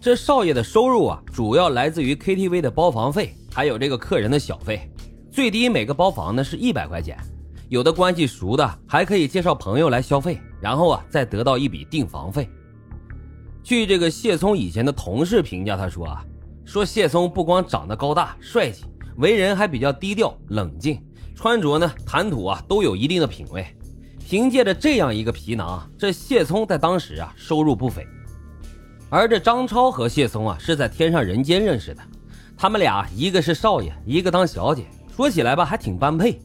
这少爷的收入啊，主要来自于 KTV 的包房费，还有这个客人的小费。最低每个包房呢是一百块钱，有的关系熟的还可以介绍朋友来消费，然后啊再得到一笔订房费。据这个谢聪以前的同事评价，他说啊，说谢聪不光长得高大帅气，为人还比较低调冷静，穿着呢谈吐啊都有一定的品味。凭借着这样一个皮囊，这谢聪在当时啊收入不菲。而这张超和谢聪啊是在天上人间认识的，他们俩一个是少爷，一个当小姐，说起来吧还挺般配。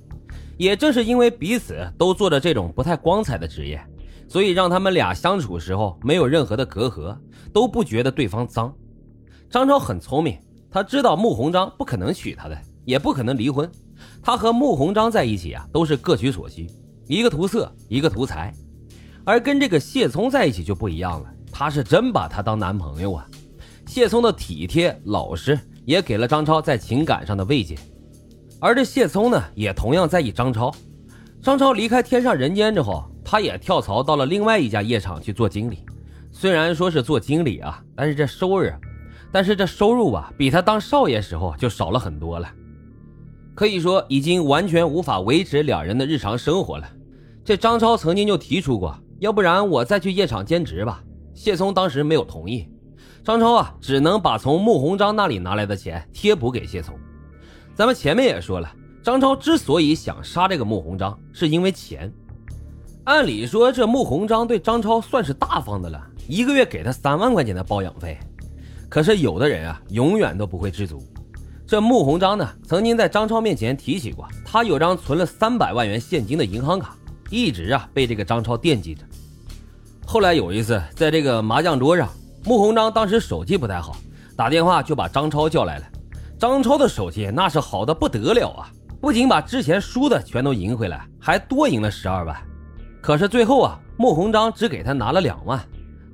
也正是因为彼此都做着这种不太光彩的职业，所以让他们俩相处时候没有任何的隔阂，都不觉得对方脏。张超很聪明，他知道穆鸿章不可能娶她的，也不可能离婚。他和穆鸿章在一起啊，都是各取所需，一个图色，一个图财。而跟这个谢聪在一起就不一样了。他是真把她当男朋友啊！谢聪的体贴老实也给了张超在情感上的慰藉，而这谢聪呢，也同样在意张超。张超离开天上人间之后，他也跳槽到了另外一家夜场去做经理。虽然说是做经理啊，但是这收入，但是这收入啊，比他当少爷时候就少了很多了，可以说已经完全无法维持两人的日常生活了。这张超曾经就提出过，要不然我再去夜场兼职吧。谢聪当时没有同意，张超啊，只能把从穆鸿章那里拿来的钱贴补给谢聪。咱们前面也说了，张超之所以想杀这个穆鸿章，是因为钱。按理说，这穆鸿章对张超算是大方的了，一个月给他三万块钱的包养费。可是有的人啊，永远都不会知足。这穆鸿章呢，曾经在张超面前提起过，他有张存了三百万元现金的银行卡，一直啊被这个张超惦记着。后来有一次，在这个麻将桌上，穆鸿章当时手气不太好，打电话就把张超叫来了。张超的手气那是好的不得了啊，不仅把之前输的全都赢回来，还多赢了十二万。可是最后啊，穆鸿章只给他拿了两万，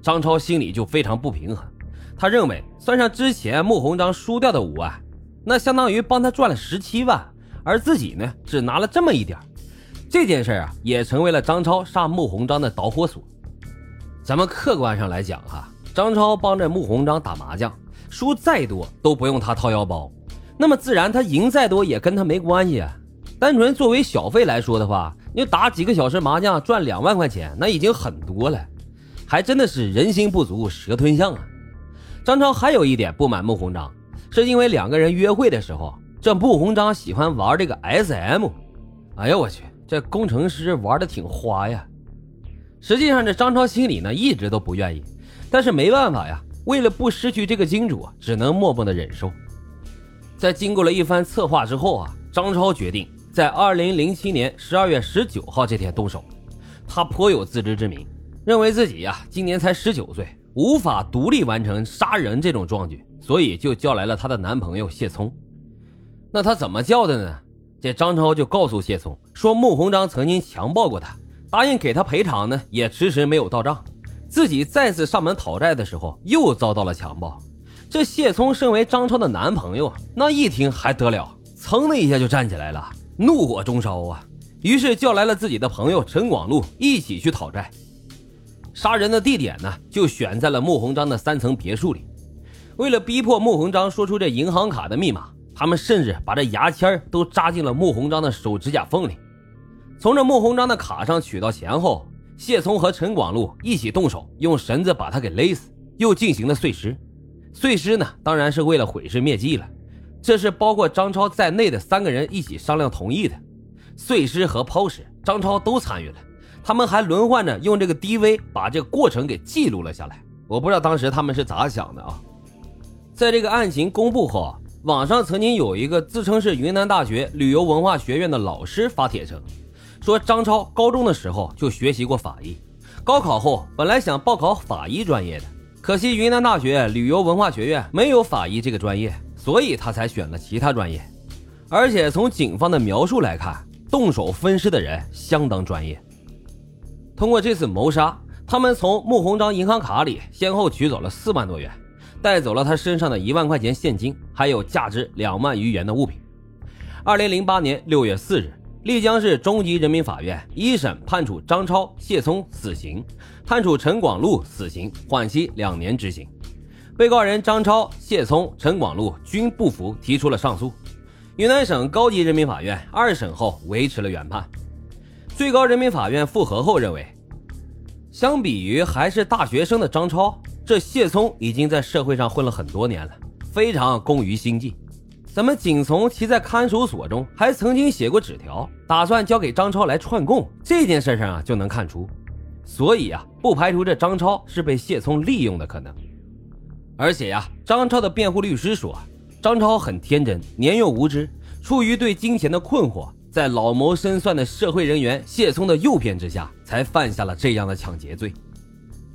张超心里就非常不平衡。他认为算上之前穆鸿章输掉的五万，那相当于帮他赚了十七万，而自己呢只拿了这么一点这件事啊，也成为了张超杀穆鸿章的导火索。咱们客观上来讲哈，张超帮着穆鸿章打麻将，输再多都不用他掏腰包，那么自然他赢再多也跟他没关系啊。单纯作为小费来说的话，你打几个小时麻将赚两万块钱，那已经很多了，还真的是人心不足蛇吞象啊。张超还有一点不满穆鸿章，是因为两个人约会的时候，这穆鸿章喜欢玩这个 SM，哎呀我去，这工程师玩的挺花呀。实际上，这张超心里呢一直都不愿意，但是没办法呀，为了不失去这个金主，只能默默的忍受。在经过了一番策划之后啊，张超决定在二零零七年十二月十九号这天动手。他颇有自知之明，认为自己呀今年才十九岁，无法独立完成杀人这种壮举，所以就叫来了她的男朋友谢聪。那他怎么叫的呢？这张超就告诉谢聪说，穆鸿章曾经强暴过他。答应给他赔偿呢，也迟迟没有到账。自己再次上门讨债的时候，又遭到了强暴。这谢聪身为张超的男朋友，那一听还得了，噌的一下就站起来了，怒火中烧啊！于是叫来了自己的朋友陈广禄一起去讨债。杀人的地点呢，就选在了穆鸿章的三层别墅里。为了逼迫穆鸿章说出这银行卡的密码，他们甚至把这牙签都扎进了穆鸿章的手指甲缝里。从这穆鸿章的卡上取到钱后，谢聪和陈广禄一起动手，用绳子把他给勒死，又进行了碎尸。碎尸呢，当然是为了毁尸灭迹了。这是包括张超在内的三个人一起商量同意的。碎尸和抛尸，张超都参与了。他们还轮换着用这个 DV 把这个过程给记录了下来。我不知道当时他们是咋想的啊？在这个案情公布后，网上曾经有一个自称是云南大学旅游文化学院的老师发帖称。说张超高中的时候就学习过法医，高考后本来想报考法医专业的，可惜云南大学旅游文化学院没有法医这个专业，所以他才选了其他专业。而且从警方的描述来看，动手分尸的人相当专业。通过这次谋杀，他们从穆鸿章银行卡里先后取走了四万多元，带走了他身上的一万块钱现金，还有价值两万余元的物品。二零零八年六月四日。丽江市中级人民法院一审判处张超、谢聪死刑，判处陈广禄死刑，缓期两年执行。被告人张超、谢聪、陈广禄均不服，提出了上诉。云南省高级人民法院二审后维持了原判。最高人民法院复核后认为，相比于还是大学生的张超，这谢聪已经在社会上混了很多年了，非常工于心计。咱们仅从其在看守所中还曾经写过纸条，打算交给张超来串供这件事上啊，就能看出。所以啊，不排除这张超是被谢聪利用的可能。而且呀，张超的辩护律师说，张超很天真，年幼无知，出于对金钱的困惑，在老谋深算的社会人员谢聪的诱骗之下，才犯下了这样的抢劫罪。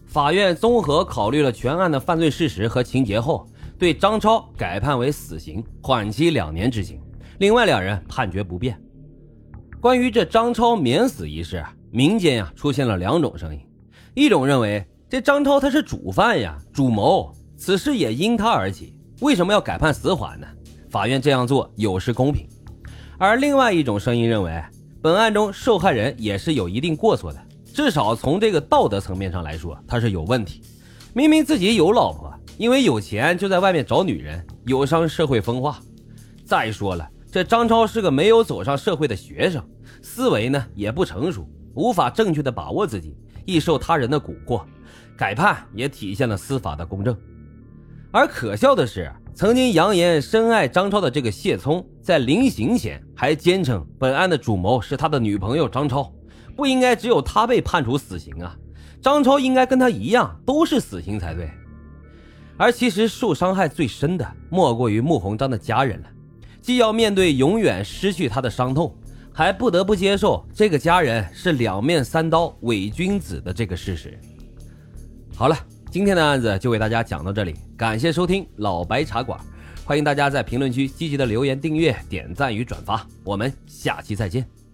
法院综合考虑了全案的犯罪事实和情节后，对张超改判为死刑，缓期两年执行。另外两人判决不变。关于这张超免死一事，民间呀出现了两种声音，一种认为这张超他是主犯呀，主谋。此事也因他而起，为什么要改判死缓呢？法院这样做有失公平。而另外一种声音认为，本案中受害人也是有一定过错的，至少从这个道德层面上来说，他是有问题。明明自己有老婆，因为有钱就在外面找女人，有伤社会风化。再说了，这张超是个没有走上社会的学生，思维呢也不成熟，无法正确的把握自己，易受他人的蛊惑。改判也体现了司法的公正。而可笑的是，曾经扬言深爱张超的这个谢聪，在临刑前还坚称本案的主谋是他的女朋友张超，不应该只有他被判处死刑啊！张超应该跟他一样，都是死刑才对。而其实受伤害最深的，莫过于穆鸿章的家人了，既要面对永远失去他的伤痛，还不得不接受这个家人是两面三刀、伪君子的这个事实。好了。今天的案子就为大家讲到这里，感谢收听老白茶馆，欢迎大家在评论区积极的留言、订阅、点赞与转发，我们下期再见。